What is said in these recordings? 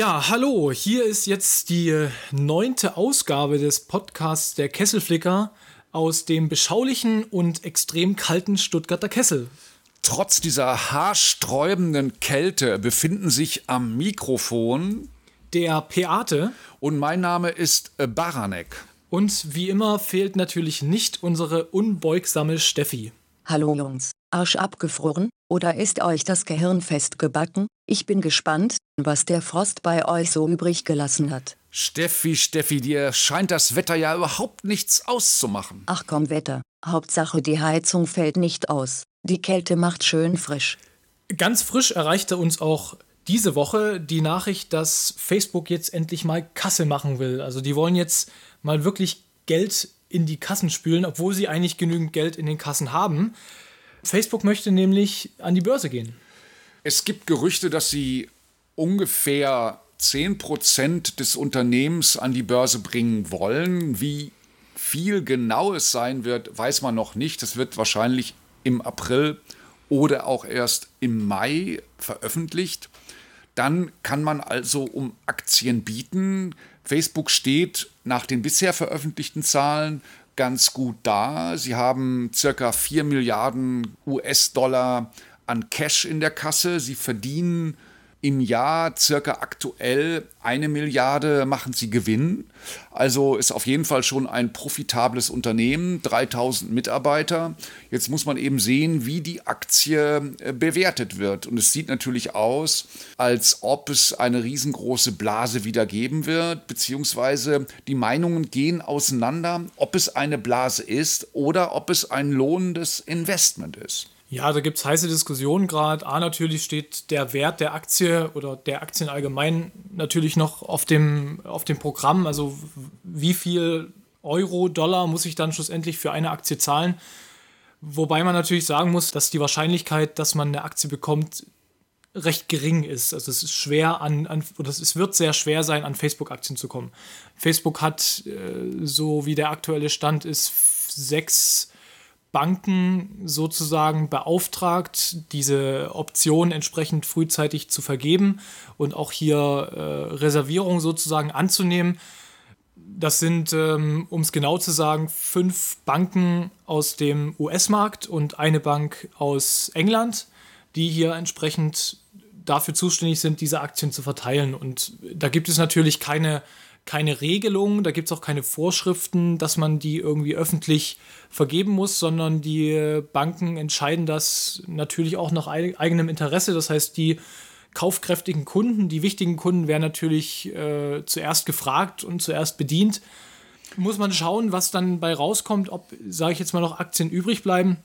Ja, hallo, hier ist jetzt die äh, neunte Ausgabe des Podcasts der Kesselflicker aus dem beschaulichen und extrem kalten Stuttgarter Kessel. Trotz dieser haarsträubenden Kälte befinden sich am Mikrofon der Peate und mein Name ist äh, Baranek. Und wie immer fehlt natürlich nicht unsere unbeugsame Steffi. Hallo Jungs, Arsch abgefroren, oder ist euch das Gehirn festgebacken? Ich bin gespannt, was der Frost bei euch so übrig gelassen hat. Steffi, Steffi, dir scheint das Wetter ja überhaupt nichts auszumachen. Ach komm Wetter, Hauptsache die Heizung fällt nicht aus. Die Kälte macht schön frisch. Ganz frisch erreichte uns auch diese Woche die Nachricht, dass Facebook jetzt endlich mal Kasse machen will. Also die wollen jetzt mal wirklich Geld in die Kassen spülen, obwohl sie eigentlich genügend Geld in den Kassen haben. Facebook möchte nämlich an die Börse gehen. Es gibt Gerüchte, dass sie ungefähr 10% des Unternehmens an die Börse bringen wollen. Wie viel genau es sein wird, weiß man noch nicht. Das wird wahrscheinlich im April oder auch erst im Mai veröffentlicht. Dann kann man also um Aktien bieten. Facebook steht nach den bisher veröffentlichten Zahlen ganz gut da. Sie haben circa 4 Milliarden US-Dollar an Cash in der Kasse. Sie verdienen im Jahr circa aktuell eine Milliarde machen sie Gewinn. Also ist auf jeden Fall schon ein profitables Unternehmen, 3000 Mitarbeiter. Jetzt muss man eben sehen, wie die Aktie äh, bewertet wird. Und es sieht natürlich aus, als ob es eine riesengroße Blase wieder geben wird, beziehungsweise die Meinungen gehen auseinander, ob es eine Blase ist oder ob es ein lohnendes Investment ist. Ja, da gibt es heiße Diskussionen gerade. A, natürlich steht der Wert der Aktie oder der Aktien allgemein natürlich noch auf dem, auf dem Programm. Also wie viel Euro, Dollar muss ich dann schlussendlich für eine Aktie zahlen? Wobei man natürlich sagen muss, dass die Wahrscheinlichkeit, dass man eine Aktie bekommt, recht gering ist. Also es ist schwer an, an oder es wird sehr schwer sein, an Facebook-Aktien zu kommen. Facebook hat, äh, so wie der aktuelle Stand ist, sechs Banken sozusagen beauftragt, diese Option entsprechend frühzeitig zu vergeben und auch hier äh, Reservierungen sozusagen anzunehmen. Das sind, ähm, um es genau zu sagen, fünf Banken aus dem US-Markt und eine Bank aus England, die hier entsprechend dafür zuständig sind, diese Aktien zu verteilen. Und da gibt es natürlich keine keine Regelung, da gibt es auch keine Vorschriften, dass man die irgendwie öffentlich vergeben muss, sondern die Banken entscheiden das natürlich auch nach eigenem Interesse. Das heißt, die kaufkräftigen Kunden, die wichtigen Kunden werden natürlich äh, zuerst gefragt und zuerst bedient. Muss man schauen, was dann bei rauskommt, ob, sage ich jetzt mal, noch Aktien übrig bleiben.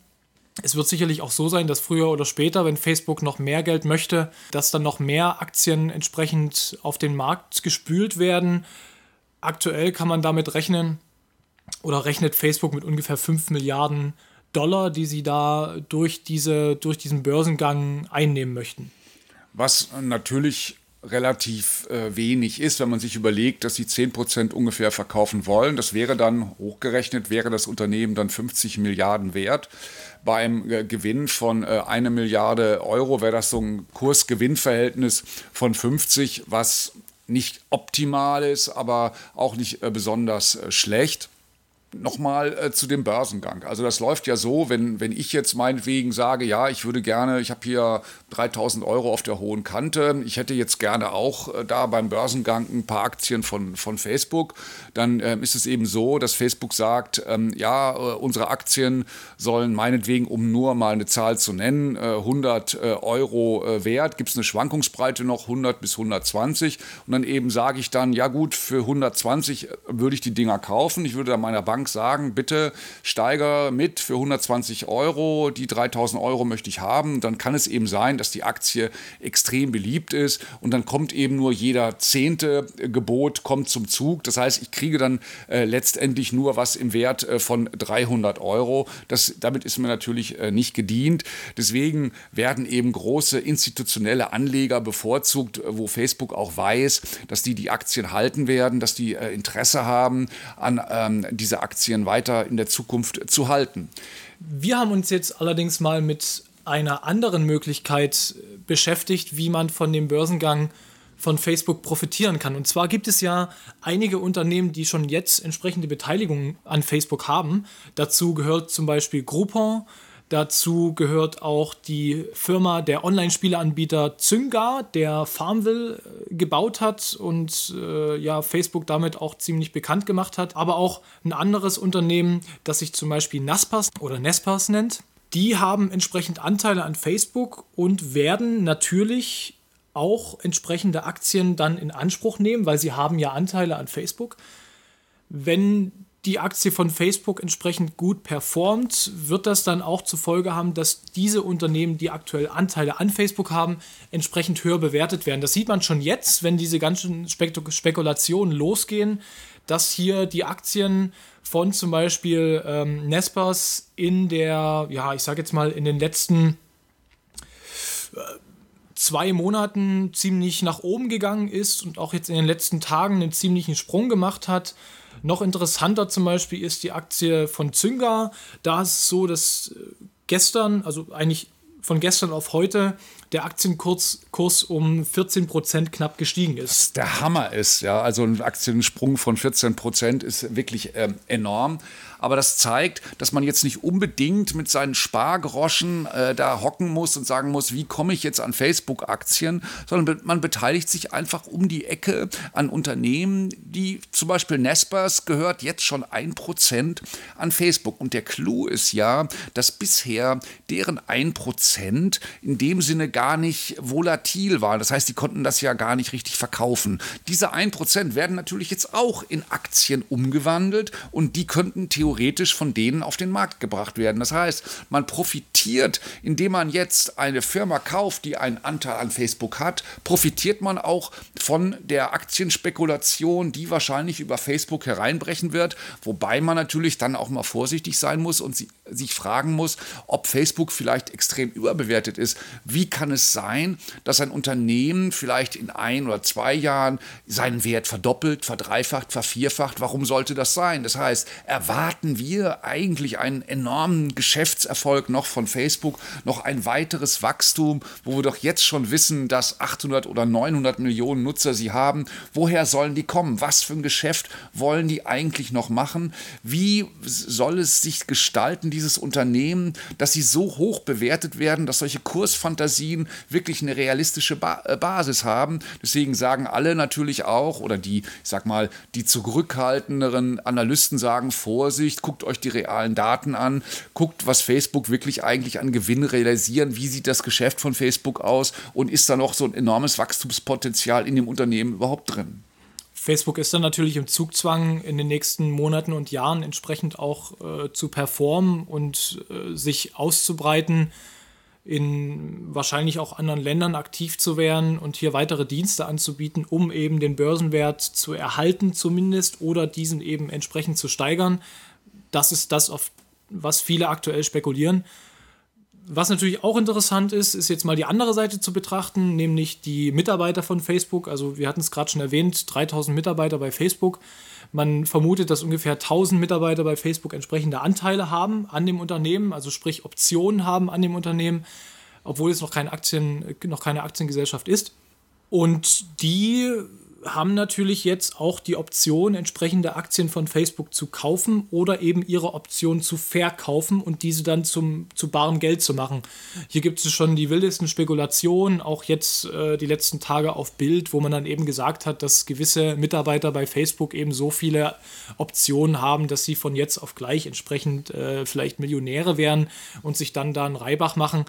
Es wird sicherlich auch so sein, dass früher oder später, wenn Facebook noch mehr Geld möchte, dass dann noch mehr Aktien entsprechend auf den Markt gespült werden. Aktuell kann man damit rechnen oder rechnet Facebook mit ungefähr 5 Milliarden Dollar, die sie da durch, diese, durch diesen Börsengang einnehmen möchten. Was natürlich relativ äh, wenig ist, wenn man sich überlegt, dass sie 10% ungefähr verkaufen wollen. Das wäre dann, hochgerechnet, wäre das Unternehmen dann 50 Milliarden wert. Bei einem äh, Gewinn von äh, eine Milliarde Euro wäre das so ein Kurs-Gewinn-Verhältnis von 50, was nicht optimal ist, aber auch nicht äh, besonders äh, schlecht. Nochmal äh, zu dem Börsengang. Also das läuft ja so, wenn, wenn ich jetzt meinetwegen sage, ja, ich würde gerne, ich habe hier 3000 Euro auf der hohen Kante, ich hätte jetzt gerne auch äh, da beim Börsengang ein paar Aktien von, von Facebook, dann äh, ist es eben so, dass Facebook sagt, ähm, ja, äh, unsere Aktien sollen meinetwegen, um nur mal eine Zahl zu nennen, 100 äh, Euro äh, wert, gibt es eine Schwankungsbreite noch 100 bis 120 und dann eben sage ich dann, ja gut, für 120 würde ich die Dinger kaufen, ich würde dann meiner Bank Bank sagen, bitte steiger mit für 120 Euro, die 3000 Euro möchte ich haben, dann kann es eben sein, dass die Aktie extrem beliebt ist und dann kommt eben nur jeder zehnte Gebot kommt zum Zug. Das heißt, ich kriege dann äh, letztendlich nur was im Wert äh, von 300 Euro. Das, damit ist mir natürlich äh, nicht gedient. Deswegen werden eben große institutionelle Anleger bevorzugt, wo Facebook auch weiß, dass die die Aktien halten werden, dass die äh, Interesse haben an ähm, dieser Aktien weiter in der Zukunft zu halten. Wir haben uns jetzt allerdings mal mit einer anderen Möglichkeit beschäftigt, wie man von dem Börsengang von Facebook profitieren kann. Und zwar gibt es ja einige Unternehmen, die schon jetzt entsprechende Beteiligungen an Facebook haben. Dazu gehört zum Beispiel Groupon, Dazu gehört auch die Firma der Online-Spieleanbieter Zynga, der Farmville äh, gebaut hat und äh, ja Facebook damit auch ziemlich bekannt gemacht hat. Aber auch ein anderes Unternehmen, das sich zum Beispiel Naspas oder Nespas nennt. Die haben entsprechend Anteile an Facebook und werden natürlich auch entsprechende Aktien dann in Anspruch nehmen, weil sie haben ja Anteile an Facebook. Wenn die Aktie von Facebook entsprechend gut performt, wird das dann auch zur Folge haben, dass diese Unternehmen, die aktuell Anteile an Facebook haben, entsprechend höher bewertet werden. Das sieht man schon jetzt, wenn diese ganzen Spekulationen losgehen, dass hier die Aktien von zum Beispiel ähm, Nespers in der, ja, ich sage jetzt mal, in den letzten äh, zwei Monaten ziemlich nach oben gegangen ist und auch jetzt in den letzten Tagen einen ziemlichen Sprung gemacht hat. Noch interessanter zum Beispiel ist die Aktie von Zynga. Da ist es so, dass äh, gestern, also eigentlich von gestern auf heute, der Aktienkurs Kurs um 14 Prozent knapp gestiegen ist. Was der Hammer ist, ja. Also ein Aktiensprung von 14 Prozent ist wirklich ähm, enorm aber das zeigt, dass man jetzt nicht unbedingt mit seinen Spargroschen äh, da hocken muss und sagen muss, wie komme ich jetzt an Facebook-Aktien, sondern man beteiligt sich einfach um die Ecke an Unternehmen, die zum Beispiel Nespers gehört jetzt schon ein Prozent an Facebook. Und der Clou ist ja, dass bisher deren ein Prozent in dem Sinne gar nicht volatil war. Das heißt, die konnten das ja gar nicht richtig verkaufen. Diese ein Prozent werden natürlich jetzt auch in Aktien umgewandelt und die könnten theoretisch theoretisch von denen auf den Markt gebracht werden. Das heißt, man profitiert, indem man jetzt eine Firma kauft, die einen Anteil an Facebook hat, profitiert man auch von der Aktienspekulation, die wahrscheinlich über Facebook hereinbrechen wird, wobei man natürlich dann auch mal vorsichtig sein muss und sich fragen muss, ob Facebook vielleicht extrem überbewertet ist. Wie kann es sein, dass ein Unternehmen vielleicht in ein oder zwei Jahren seinen Wert verdoppelt, verdreifacht, vervierfacht? Warum sollte das sein? Das heißt, erwarten erwarten wir eigentlich einen enormen Geschäftserfolg noch von Facebook, noch ein weiteres Wachstum, wo wir doch jetzt schon wissen, dass 800 oder 900 Millionen Nutzer sie haben. Woher sollen die kommen? Was für ein Geschäft wollen die eigentlich noch machen? Wie soll es sich gestalten, dieses Unternehmen, dass sie so hoch bewertet werden, dass solche Kursfantasien wirklich eine realistische ba äh, Basis haben? Deswegen sagen alle natürlich auch, oder die, ich sag mal, die zurückhaltenderen Analysten sagen, Vorsicht, Sicht, guckt euch die realen Daten an, guckt, was Facebook wirklich eigentlich an Gewinn realisieren, wie sieht das Geschäft von Facebook aus und ist da noch so ein enormes Wachstumspotenzial in dem Unternehmen überhaupt drin? Facebook ist dann natürlich im Zugzwang, in den nächsten Monaten und Jahren entsprechend auch äh, zu performen und äh, sich auszubreiten, in wahrscheinlich auch anderen Ländern aktiv zu werden und hier weitere Dienste anzubieten, um eben den Börsenwert zu erhalten zumindest oder diesen eben entsprechend zu steigern das ist das, auf was viele aktuell spekulieren. Was natürlich auch interessant ist, ist jetzt mal die andere Seite zu betrachten, nämlich die Mitarbeiter von Facebook. Also wir hatten es gerade schon erwähnt, 3000 Mitarbeiter bei Facebook. Man vermutet, dass ungefähr 1000 Mitarbeiter bei Facebook entsprechende Anteile haben an dem Unternehmen, also sprich Optionen haben an dem Unternehmen, obwohl es noch keine, Aktien, noch keine Aktiengesellschaft ist. Und die haben natürlich jetzt auch die Option, entsprechende Aktien von Facebook zu kaufen oder eben ihre Option zu verkaufen und diese dann zum, zu barem Geld zu machen. Hier gibt es schon die wildesten Spekulationen, auch jetzt äh, die letzten Tage auf Bild, wo man dann eben gesagt hat, dass gewisse Mitarbeiter bei Facebook eben so viele Optionen haben, dass sie von jetzt auf gleich entsprechend äh, vielleicht Millionäre wären und sich dann da einen Reibach machen.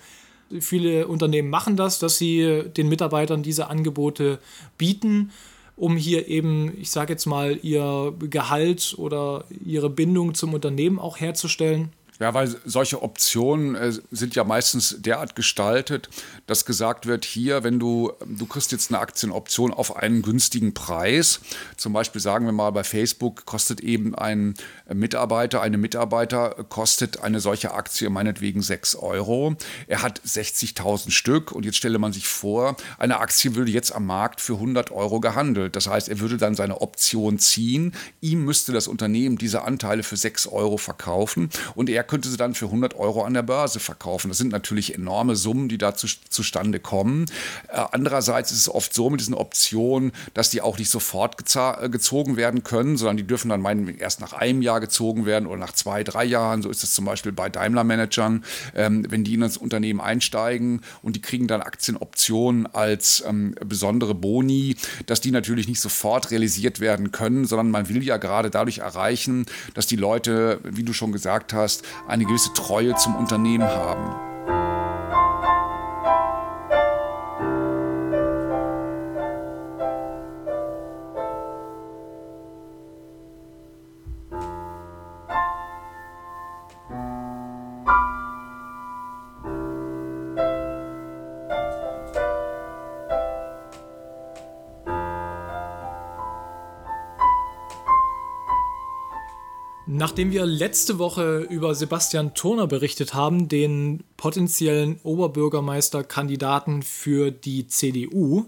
Viele Unternehmen machen das, dass sie den Mitarbeitern diese Angebote bieten um hier eben, ich sage jetzt mal, ihr Gehalt oder ihre Bindung zum Unternehmen auch herzustellen. Ja, weil solche Optionen äh, sind ja meistens derart gestaltet, dass gesagt wird, hier, wenn du, du kriegst jetzt eine Aktienoption auf einen günstigen Preis, zum Beispiel sagen wir mal bei Facebook kostet eben ein Mitarbeiter, eine Mitarbeiter kostet eine solche Aktie meinetwegen 6 Euro. Er hat 60.000 Stück und jetzt stelle man sich vor, eine Aktie würde jetzt am Markt für 100 Euro gehandelt. Das heißt, er würde dann seine Option ziehen, ihm müsste das Unternehmen diese Anteile für 6 Euro verkaufen und er könnte sie dann für 100 Euro an der Börse verkaufen. Das sind natürlich enorme Summen, die da zu, zustande kommen. Äh, andererseits ist es oft so mit diesen Optionen, dass die auch nicht sofort äh, gezogen werden können, sondern die dürfen dann meinen, erst nach einem Jahr gezogen werden oder nach zwei, drei Jahren. So ist es zum Beispiel bei Daimler-Managern, ähm, wenn die in das Unternehmen einsteigen und die kriegen dann Aktienoptionen als ähm, besondere Boni, dass die natürlich nicht sofort realisiert werden können, sondern man will ja gerade dadurch erreichen, dass die Leute, wie du schon gesagt hast, eine gewisse Treue zum Unternehmen haben. Nachdem wir letzte Woche über Sebastian Turner berichtet haben, den potenziellen Oberbürgermeisterkandidaten für die CDU,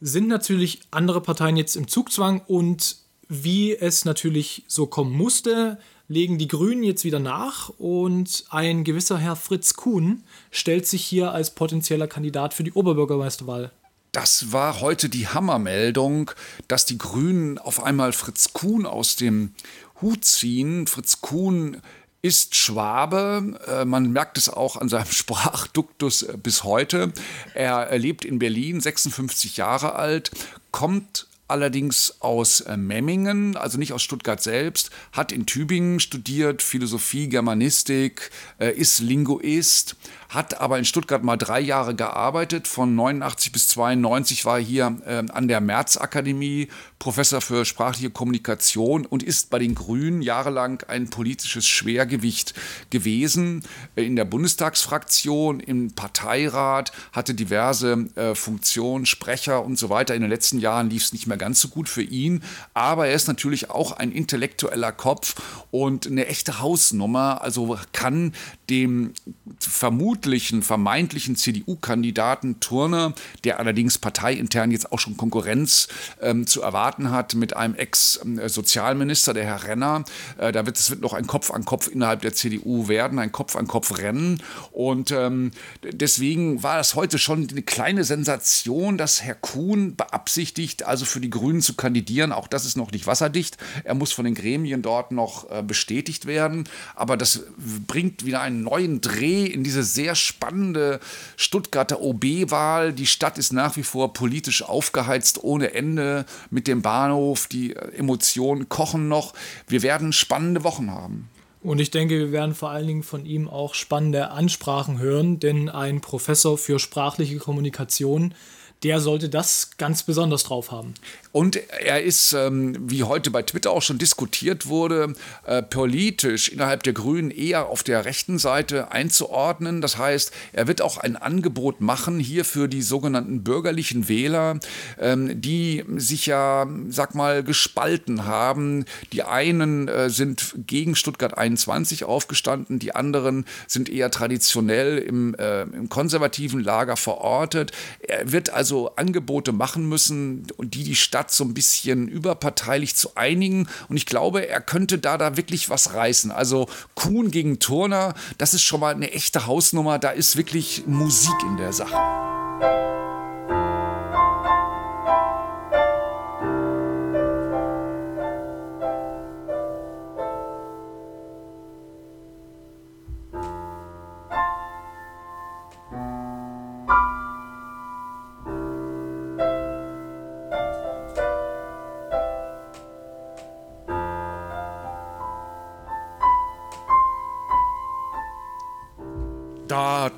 sind natürlich andere Parteien jetzt im Zugzwang und wie es natürlich so kommen musste, legen die Grünen jetzt wieder nach und ein gewisser Herr Fritz Kuhn stellt sich hier als potenzieller Kandidat für die Oberbürgermeisterwahl. Das war heute die Hammermeldung, dass die Grünen auf einmal Fritz Kuhn aus dem Hut ziehen. Fritz Kuhn ist Schwabe. Äh, man merkt es auch an seinem Sprachduktus äh, bis heute. Er lebt in Berlin, 56 Jahre alt, kommt allerdings aus äh, Memmingen, also nicht aus Stuttgart selbst, hat in Tübingen studiert, Philosophie, Germanistik, ist Linguist, hat aber in Stuttgart mal drei Jahre gearbeitet. Von 89 bis 92 war er hier äh, an der Märzakademie Professor für sprachliche Kommunikation und ist bei den Grünen jahrelang ein politisches Schwergewicht gewesen. Äh, in der Bundestagsfraktion, im Parteirat, hatte diverse äh, Funktionen, Sprecher und so weiter. In den letzten Jahren lief es nicht mehr ganz so gut für ihn. Aber er ist natürlich auch ein intellektueller Kopf und eine echte Hausnummer. Also kann dem vermutlichen, vermeintlichen CDU-Kandidaten Turner, der allerdings parteiintern jetzt auch schon Konkurrenz ähm, zu erwarten hat mit einem Ex-Sozialminister, der Herr Renner. Äh, da wird es wird noch ein Kopf an Kopf innerhalb der CDU werden, ein Kopf an Kopf rennen. Und ähm, deswegen war das heute schon eine kleine Sensation, dass Herr Kuhn beabsichtigt, also für die Grünen zu kandidieren. Auch das ist noch nicht wasserdicht. Er muss von den Gremien dort noch äh, bestätigt werden. Aber das bringt wieder einen einen neuen Dreh in diese sehr spannende Stuttgarter OB-Wahl. Die Stadt ist nach wie vor politisch aufgeheizt ohne Ende mit dem Bahnhof. Die Emotionen kochen noch. Wir werden spannende Wochen haben. Und ich denke, wir werden vor allen Dingen von ihm auch spannende Ansprachen hören, denn ein Professor für sprachliche Kommunikation der sollte das ganz besonders drauf haben. Und er ist, ähm, wie heute bei Twitter auch schon diskutiert wurde, äh, politisch innerhalb der Grünen eher auf der rechten Seite einzuordnen. Das heißt, er wird auch ein Angebot machen hier für die sogenannten bürgerlichen Wähler, ähm, die sich ja, sag mal, gespalten haben. Die einen äh, sind gegen Stuttgart 21 aufgestanden, die anderen sind eher traditionell im, äh, im konservativen Lager verortet. Er wird also also Angebote machen müssen, die die Stadt so ein bisschen überparteilich zu einigen. Und ich glaube, er könnte da da wirklich was reißen. Also Kuhn gegen Turner, das ist schon mal eine echte Hausnummer. Da ist wirklich Musik in der Sache.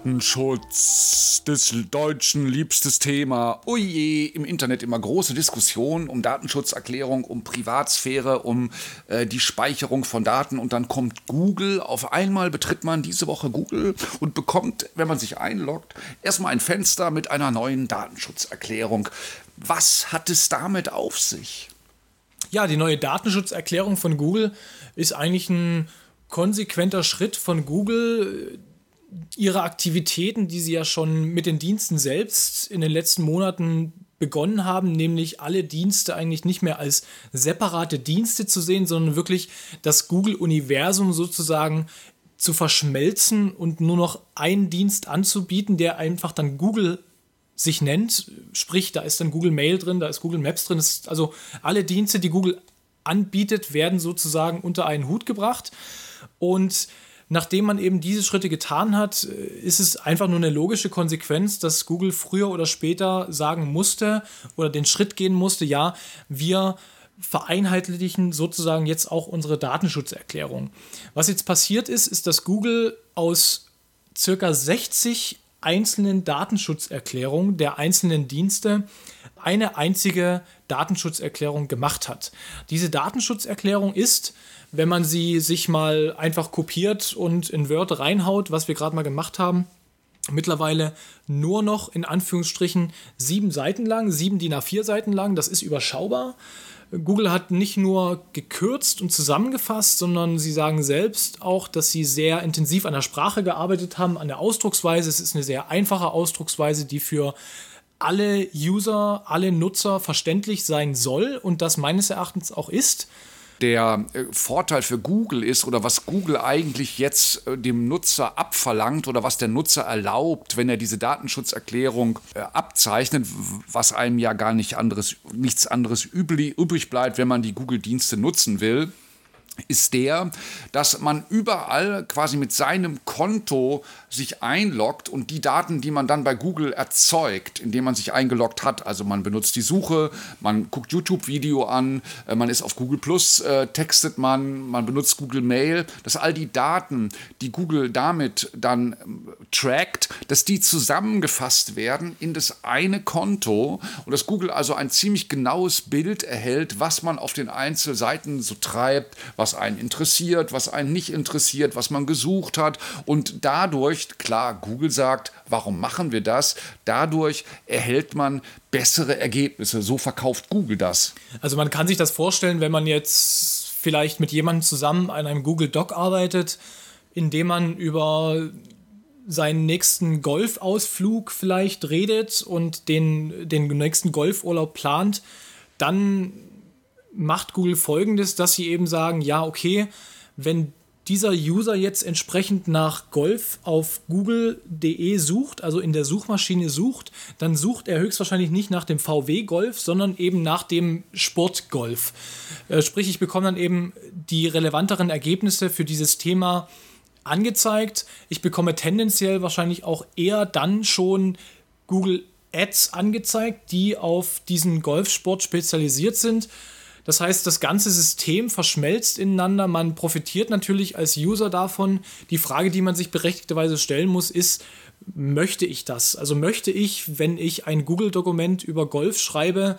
Datenschutz des Deutschen liebstes Thema. Oje, im Internet immer große Diskussionen um Datenschutzerklärung, um Privatsphäre, um äh, die Speicherung von Daten und dann kommt Google. Auf einmal betritt man diese Woche Google und bekommt, wenn man sich einloggt, erstmal ein Fenster mit einer neuen Datenschutzerklärung. Was hat es damit auf sich? Ja, die neue Datenschutzerklärung von Google ist eigentlich ein konsequenter Schritt von Google, ihre Aktivitäten, die sie ja schon mit den Diensten selbst in den letzten Monaten begonnen haben, nämlich alle Dienste eigentlich nicht mehr als separate Dienste zu sehen, sondern wirklich das Google-Universum sozusagen zu verschmelzen und nur noch einen Dienst anzubieten, der einfach dann Google sich nennt. Sprich, da ist dann Google Mail drin, da ist Google Maps drin. Also alle Dienste, die Google anbietet, werden sozusagen unter einen Hut gebracht. Und nachdem man eben diese Schritte getan hat, ist es einfach nur eine logische Konsequenz, dass Google früher oder später sagen musste oder den Schritt gehen musste, ja, wir vereinheitlichen sozusagen jetzt auch unsere Datenschutzerklärung. Was jetzt passiert ist, ist, dass Google aus circa 60 einzelnen Datenschutzerklärungen der einzelnen Dienste eine einzige Datenschutzerklärung gemacht hat. Diese Datenschutzerklärung ist, wenn man sie sich mal einfach kopiert und in Word reinhaut, was wir gerade mal gemacht haben, mittlerweile nur noch in Anführungsstrichen sieben Seiten lang, sieben DIN A4 Seiten lang. Das ist überschaubar. Google hat nicht nur gekürzt und zusammengefasst, sondern sie sagen selbst auch, dass sie sehr intensiv an der Sprache gearbeitet haben, an der Ausdrucksweise. Es ist eine sehr einfache Ausdrucksweise, die für alle User, alle Nutzer verständlich sein soll und das meines Erachtens auch ist der äh, Vorteil für Google ist oder was Google eigentlich jetzt äh, dem Nutzer abverlangt oder was der Nutzer erlaubt, wenn er diese Datenschutzerklärung äh, abzeichnet, was einem ja gar nicht anderes, nichts anderes übrig bleibt, wenn man die Google-Dienste nutzen will ist der, dass man überall quasi mit seinem Konto sich einloggt und die Daten, die man dann bei Google erzeugt, indem man sich eingeloggt hat, also man benutzt die Suche, man guckt YouTube-Video an, äh, man ist auf Google Plus, äh, textet man, man benutzt Google Mail, dass all die Daten, die Google damit dann ähm, trackt, dass die zusammengefasst werden in das eine Konto und dass Google also ein ziemlich genaues Bild erhält, was man auf den Einzelseiten so treibt, was einen interessiert, was einen nicht interessiert, was man gesucht hat und dadurch dadurch, klar, Google sagt, warum machen wir das? Dadurch erhält man bessere Ergebnisse. So verkauft Google das. Also man kann sich das vorstellen, wenn man jetzt vielleicht mit jemandem zusammen an einem Google Doc arbeitet, indem man über seinen nächsten Golfausflug vielleicht redet und den, den nächsten Golfurlaub plant, dann macht Google folgendes, dass sie eben sagen, ja, okay, wenn dieser User jetzt entsprechend nach Golf auf google.de sucht, also in der Suchmaschine sucht, dann sucht er höchstwahrscheinlich nicht nach dem VW Golf, sondern eben nach dem Sportgolf. Äh, sprich, ich bekomme dann eben die relevanteren Ergebnisse für dieses Thema angezeigt. Ich bekomme tendenziell wahrscheinlich auch eher dann schon Google Ads angezeigt, die auf diesen Golfsport spezialisiert sind. Das heißt, das ganze System verschmelzt ineinander. Man profitiert natürlich als User davon. Die Frage, die man sich berechtigterweise stellen muss, ist, möchte ich das? Also möchte ich, wenn ich ein Google-Dokument über Golf schreibe,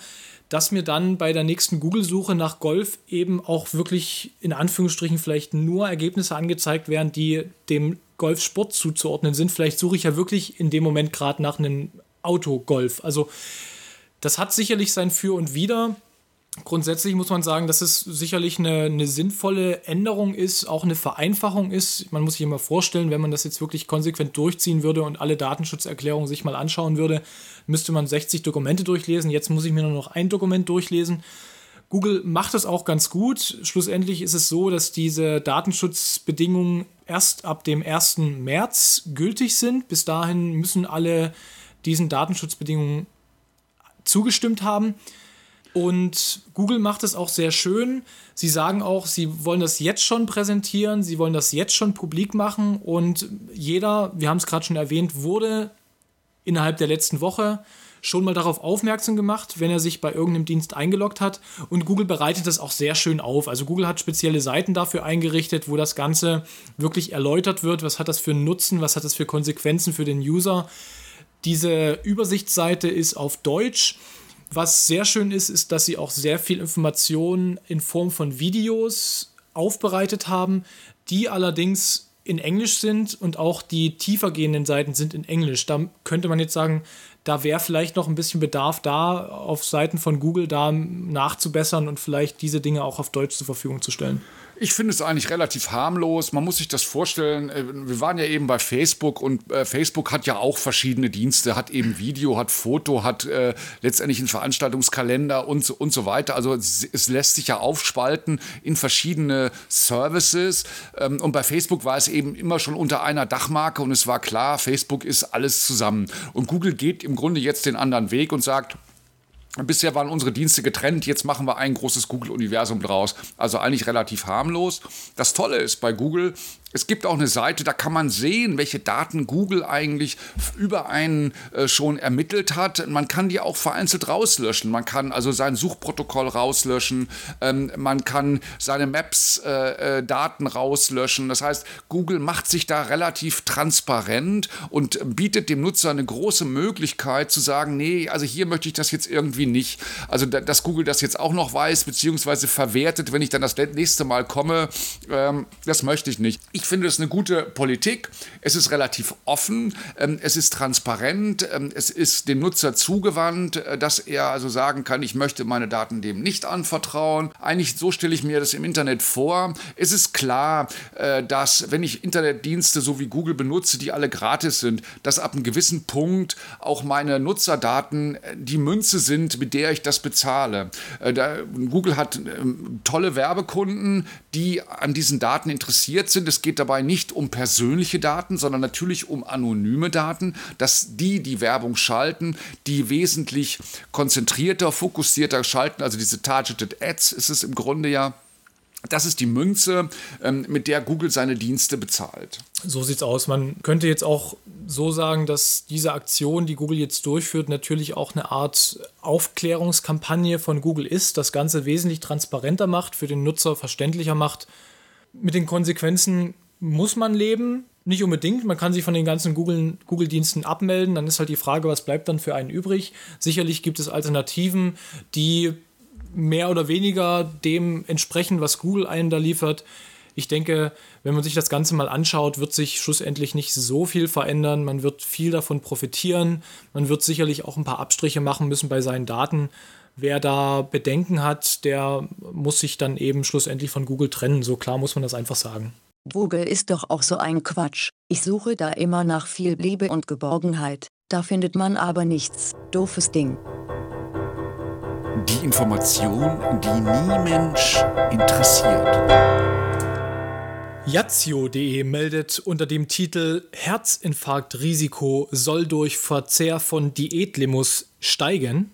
dass mir dann bei der nächsten Google-Suche nach Golf eben auch wirklich in Anführungsstrichen vielleicht nur Ergebnisse angezeigt werden, die dem Golfsport zuzuordnen sind. Vielleicht suche ich ja wirklich in dem Moment gerade nach einem Autogolf. Also das hat sicherlich sein Für und Wider. Grundsätzlich muss man sagen, dass es sicherlich eine, eine, sinnvolle Änderung ist, auch eine Vereinfachung ist. Man muss sich immer vorstellen, wenn man das jetzt wirklich konsequent durchziehen würde und alle Datenschutzerklärungen sich mal anschauen würde, müsste man 60 Dokumente durchlesen. Jetzt muss ich mir nur noch ein Dokument durchlesen. Google macht das auch ganz gut. Schlussendlich ist es so, dass diese Datenschutzbedingungen erst ab dem 1. März gültig sind. Bis dahin müssen alle diesen Datenschutzbedingungen zugestimmt haben. Und Google macht es auch sehr schön. Sie sagen auch, sie wollen das jetzt schon präsentieren, sie wollen das jetzt schon publik machen und jeder, wir haben es gerade schon erwähnt, wurde innerhalb der letzten Woche schon mal darauf aufmerksam gemacht, wenn er sich bei irgendeinem Dienst eingeloggt hat. Und Google bereitet das auch sehr schön auf. Also Google hat spezielle Seiten dafür eingerichtet, wo das Ganze wirklich erläutert wird. Was hat das für einen Nutzen? Was hat das für Konsequenzen für den User? Diese Übersichtsseite ist auf Deutsch. Was sehr schön ist, ist, dass sie auch sehr viel Informationen in Form von Videos aufbereitet haben, die allerdings in Englisch sind und auch die tiefer gehenden Seiten sind in Englisch. Da könnte man jetzt sagen, da wäre vielleicht noch ein bisschen Bedarf da, auf Seiten von Google da nachzubessern und vielleicht diese Dinge auch auf Deutsch zur Verfügung zu stellen. Ich finde es eigentlich relativ harmlos. Man muss sich das vorstellen. Äh, wir waren ja eben bei Facebook und äh, Facebook hat ja auch verschiedene Dienste, hat eben Video, hat Foto, hat äh, letztendlich einen Veranstaltungskalender und so, und so weiter. Also es, es lässt sich ja aufspalten in verschiedene Services. Ähm, und bei Facebook war es eben immer schon unter einer Dachmarke und es war klar, Facebook ist alles zusammen. Und Google geht im Grunde jetzt den anderen Weg und sagt, Bisher waren unsere Dienste getrennt, jetzt machen wir ein großes Google-Universum draus. Also eigentlich relativ harmlos. Das Tolle ist bei Google, es gibt auch eine Seite, da kann man sehen, welche Daten Google eigentlich über einen äh, schon ermittelt hat. Man kann die auch vereinzelt rauslöschen. Man kann also sein Suchprotokoll rauslöschen. Ähm, man kann seine Maps-Daten äh, äh rauslöschen. Das heißt, Google macht sich da relativ transparent und bietet dem Nutzer eine große Möglichkeit zu sagen, nee, also hier möchte ich das jetzt irgendwie nicht. Also, dass Google das jetzt auch noch weiß, beziehungsweise verwertet, wenn ich dann das nächste Mal komme, ähm, das möchte ich nicht ich finde es eine gute Politik. Es ist relativ offen, ähm, es ist transparent, ähm, es ist dem Nutzer zugewandt, äh, dass er also sagen kann, ich möchte meine Daten dem nicht anvertrauen. Eigentlich so stelle ich mir das im Internet vor. Es ist klar, äh, dass wenn ich Internetdienste so wie Google benutze, die alle gratis sind, dass ab einem gewissen Punkt auch meine Nutzerdaten äh, die Münze sind, mit der ich das bezahle. Google hat ähm, tolle Werbekunden, die an diesen Daten interessiert sind. Es geht geht dabei nicht um persönliche Daten, sondern natürlich um anonyme Daten, dass die, die Werbung schalten, die wesentlich konzentrierter, fokussierter schalten, also diese Targeted Ads ist es im Grunde ja. Das ist die Münze, ähm, mit der Google seine Dienste bezahlt. So sieht's aus. Man könnte jetzt auch so sagen, dass diese Aktion, die Google jetzt durchführt, natürlich auch eine Art Aufklärungskampagne von Google ist, das Ganze wesentlich transparenter macht, für den Nutzer verständlicher macht mit den Konsequenzen muss man leben. Nicht unbedingt. Man kann sich von den ganzen Google-Diensten abmelden. Dann ist halt die Frage, was bleibt dann für einen übrig? Sicherlich gibt es Alternativen, die mehr oder weniger dem entsprechen, was Google einen da liefert. Ich denke, wenn man sich das Ganze mal anschaut, wird sich schlussendlich nicht so viel verändern. Man wird viel davon profitieren. Man wird sicherlich auch ein paar Abstriche machen müssen bei seinen Daten. Wer da Bedenken hat, der muss sich dann eben schlussendlich von Google trennen. So klar muss man das einfach sagen. Google ist doch auch so ein Quatsch. Ich suche da immer nach viel Liebe und Geborgenheit. Da findet man aber nichts. Doofes Ding. Die Information, die nie Mensch interessiert. Yazio.de meldet unter dem Titel Herzinfarktrisiko soll durch Verzehr von Diätlimos steigen.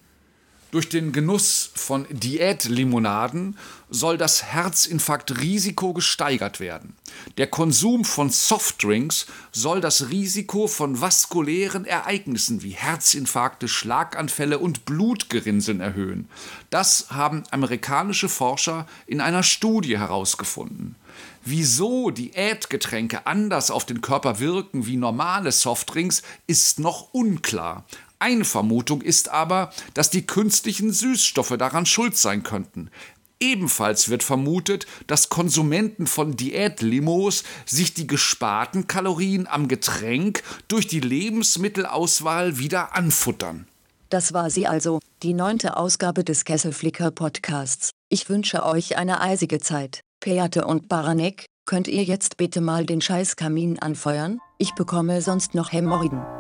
Durch den Genuss von Diätlimonaden soll das Herzinfarktrisiko gesteigert werden. Der Konsum von Softdrinks soll das Risiko von vaskulären Ereignissen wie Herzinfarkte, Schlaganfälle und Blutgerinnseln erhöhen. Das haben amerikanische Forscher in einer Studie herausgefunden. Wieso Diätgetränke anders auf den Körper wirken wie normale Softdrinks, ist noch unklar. Eine Vermutung ist aber, dass die künstlichen Süßstoffe daran schuld sein könnten. Ebenfalls wird vermutet, dass Konsumenten von Diätlimos sich die gesparten Kalorien am Getränk durch die Lebensmittelauswahl wieder anfuttern. Das war sie also, die neunte Ausgabe des Kesselflicker Podcasts. Ich wünsche euch eine eisige Zeit. Peate und Baranek, könnt ihr jetzt bitte mal den Scheißkamin anfeuern? Ich bekomme sonst noch Hämorrhoiden.